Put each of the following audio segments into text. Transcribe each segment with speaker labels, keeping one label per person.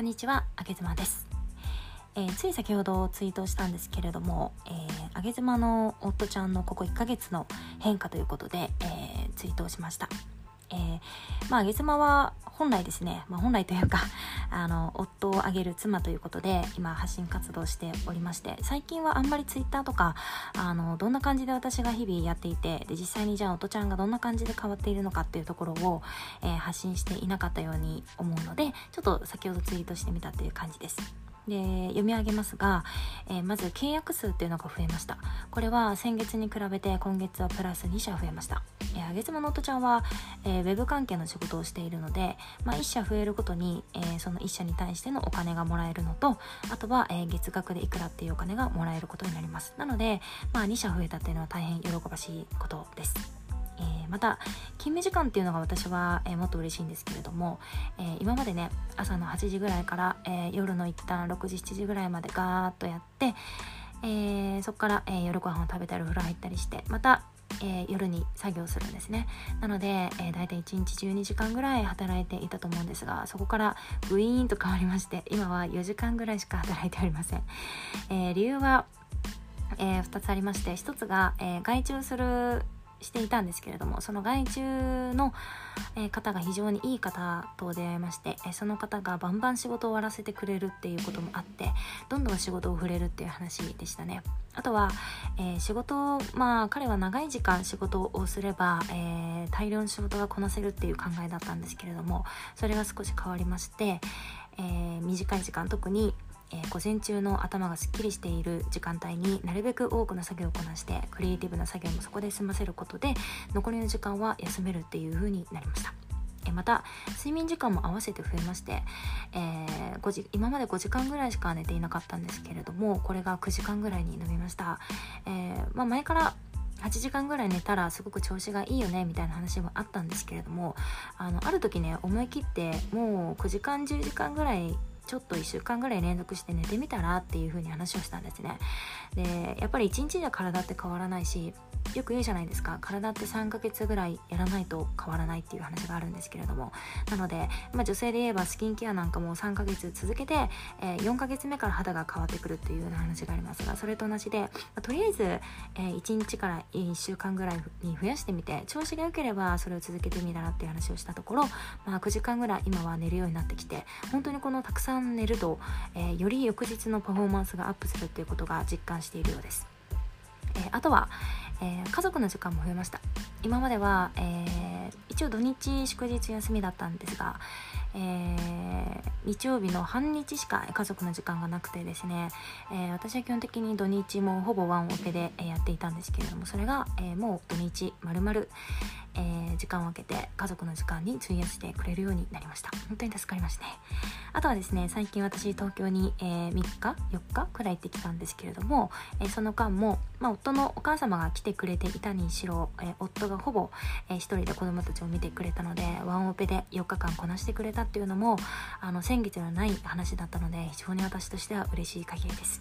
Speaker 1: こんにちは、あげずまです、えーつい先ほどツイートしたんですけれども、えー、あげずまの夫ちゃんのここ1ヶ月の変化ということで、えーツイートをしました。えーまあ、あげずまは本来ですね、まあ、本来というか あの夫をあげる妻ということで今発信活動しておりまして最近はあんまりツイッターとかあのどんな感じで私が日々やっていてで実際にじゃあ夫ちゃんがどんな感じで変わっているのかっていうところを、えー発信していなかったように思うのでちょっと先ほどツイートしてみたという感じです。で読み上げますが、えーまず契約数っていうのが増えましたこれは先月に比べて今月はプラス2社増えましたーあげつまの夫ちゃんは、えーウェブ関係の仕事をしているので、まあ、1社増えるごとに、えーその1社に対してのお金がもらえるのとあとは、えー月額でいくらっていうお金がもらえることになります。なので、まあ、2社増えたっていうのは大変喜ばしいことです。えーまた勤務時間っていうのが私は、えーもっと嬉しいんですけれども、えー今までね朝の8時ぐらいから、えー夜の一旦6時7時ぐらいまでガーッとやって、えーそこから、えー夜ご飯を食べたりお風呂入ったりしてまた、えー夜に作業するんですね。なので、えー、大体1日12時間ぐらい働いていたと思うんですがそこからウィーンと変わりまして今は4時間ぐらいしか働いておりません、えー理由はえ2つありまして1つが、えー外注するしていたんですけれどもその外注の、え方が非常にいい方と出会いまして、えその方がバンバン仕事を終わらせてくれるっていうこともあってどんどん仕事を触れるっていう話でしたね。あとは、えー仕事まあ彼は長い時間仕事をすれば、えー大量の仕事がこなせるっていう考えだったんですけれどもそれが少し変わりまして、えー短い時間特にえー午前中の頭がすっきりしている時間帯になるべく多くの作業をこなしてクリエイティブな作業もそこで済ませることで残りの時間は休めるっていう風になりました。えまた睡眠時間も合わせて増えまして、えー5時今まで5時間ぐらいしか寝ていなかったんですけれどもこれが9時間ぐらいに伸びました、えーまあ、前から8時間ぐらい寝たらすごく調子がいいよねみたいな話もあったんですけれどもあのある時ね思い切ってもう9時間10時間ぐらいちょっと1週間ぐらい連続して寝てみたらっていう風に話をしたんですね。でやっぱり1日じゃ体って変わらないしよく言うじゃないですか体って3ヶ月ぐらいやらないと変わらないっていう話があるんですけれどもなので、まあ、女性で言えばスキンケアなんかも3ヶ月続けて、えー4ヶ月目から肌が変わってくるっていうような話がありますがそれと同じで、まあとりあえず、えー1日から1週間ぐらいに増やしてみて調子が良ければそれを続けてみたらっていう話をしたところ、まあ、9時間ぐらい今は寝るようになってきて本当にこのたくさん寝ると、えーより翌日のパフォーマンスがアップするっていうことが実感しているようです。えーあとは、えー家族の時間も増えました。今までは、えー一応土日祝日休みだったんですが、えー日曜日の半日しか家族の時間がなくてですね、えー私は基本的に土日もほぼワンオペでやっていたんですけれどもそれが、えーもう土日まるまる時間を空けて家族の時間に費やしてくれるようになりました。本当に助かりましたね。あとはですね最近私東京に、えー3日4日くらい行ってきたんですけれども、えーその間も、まあ、夫のお母様が来てくれていたにしろ、えー夫がほぼ、えー一人で子供たちを見てくれたのでワンオペで4日間こなしてくれたっていうのもあの先月ではない話だったので非常に私としては嬉しい限りです。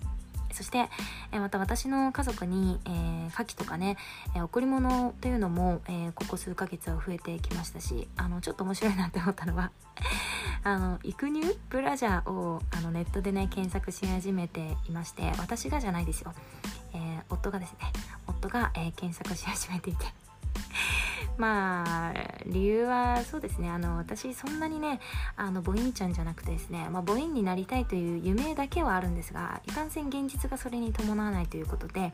Speaker 1: そして、えまた私の家族に、えー牡蠣とかね、えー贈り物というのも、えーここ数ヶ月は増えてきましたしあのちょっと面白いなって思ったのは あの育乳ブラジャーをあのネットでね検索し始めていまして私がじゃないですよ、えー夫がですね夫が、えー検索し始めていてまあ理由はそうですね。あの私そんなにねあの母音ちゃんじゃなくてですね、まあ、母音になりたいという夢だけはあるんですがいかんせん現実がそれに伴わないということで、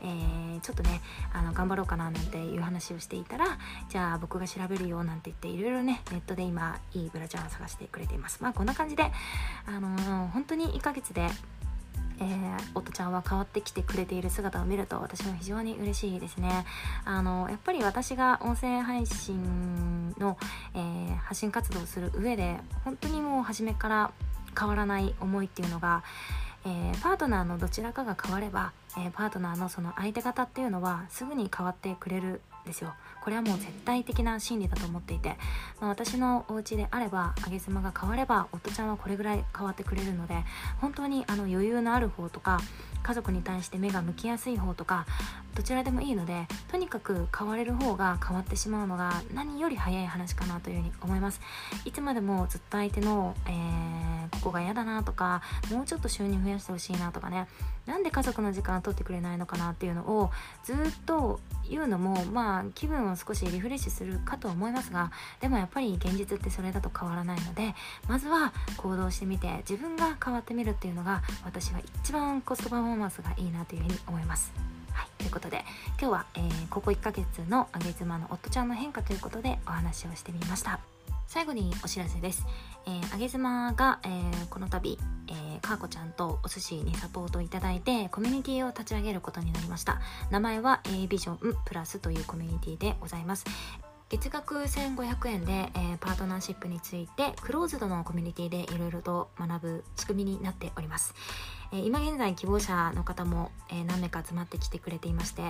Speaker 1: えーちょっとねあの頑張ろうかななんていう話をしていたらじゃあ僕が調べるよなんて言っていろいろねネットで今いいブラジャーを探してくれています。まあこんな感じであの本当に1ヶ月でえー、夫ちゃんは変わってきてくれている姿を見ると私も非常に嬉しいですね。あのやっぱり私が音声配信の、えー発信活動をする上で本当にもう初めから変わらない思いっていうのが、えーパートナーのどちらかが変われば、えーパートナーのその相手方っていうのはすぐに変わってくれるですよ。これはもう絶対的な真理だと思っていて、まあ、私のお家であれば上げ妻が変われば夫ちゃんはこれぐらい変わってくれるので本当にあの余裕のある方とか家族に対して目が向きやすい方とかどちらでもいいのでとにかく変われる方が変わってしまうのが何より早い話かなというふうに思います。いつまでもずっと相手の、えー、ここが嫌だなとかもうちょっと収入増やしてほしいなとかね。なんで家族の時間を取ってくれないのかなっていうのをずっと言うのもまあ気分を少しリフレッシュするかと思いますがでもやっぱり現実ってそれだと変わらないのでまずは行動してみて自分が変わってみるっていうのが私は一番コストパフォーマンスがいいなというふうに思います。はい、ということで今日は、えー、ここ1ヶ月のあげ妻の夫ちゃんの変化ということでお話をしてみました最後にお知らせです、えー、あげ妻が、えー、この度、えー、かーこちゃんとお寿司にサポートいただいてコミュニティを立ち上げることになりました。名前は A ビジョンプラスというコミュニティでございます。月額1500円で、えー、パートナーシップについてクローズドのコミュニティでいろいろと学ぶ仕組みになっております、え、今現在希望者の方も、え、何名か集まってきてくれていまして、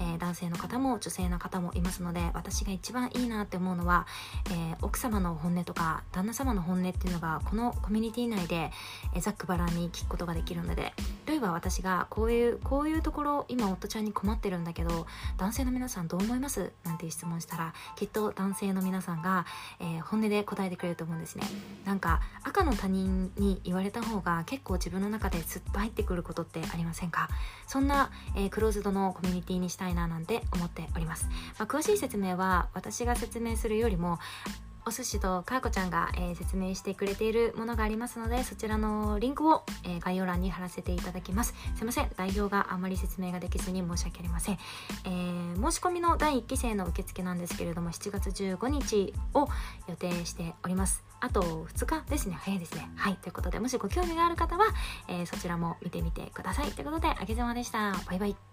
Speaker 1: え男性の方も女性の方もいますので私が一番いいなって思うのは、え奥様の本音とか旦那様の本音っていうのがこのコミュニティ内で、えざっくばらんに聞くことができるので例えば私がこういうこういうところ今夫ちゃんに困ってるんだけど男性の皆さんどう思います？なんていう質問したらきっと男性の皆さんが、えー、本音で答えてくれると思うんですね。なんか赤の他人に言われた方が結構自分の中ですっと入ってくることってありませんか？そんな、えー、クローズドのコミュニティにしたいななんて思っております、まあ、詳しい説明は私が説明するよりもお寿司とかーこちゃんが、えー、説明してくれているものがありますのでそちらのリンクを、えー、概要欄に貼らせていただきます。すいません。代表があまり説明ができずに申し訳ありません、えー、申し込みの第1期生の受付なんですけれども7月15日を予定しております。あと2日ですね。早いですね。はい。ということでもしご興味がある方は、えそちらも見てみてください。ということであげざまでした。バイバイ。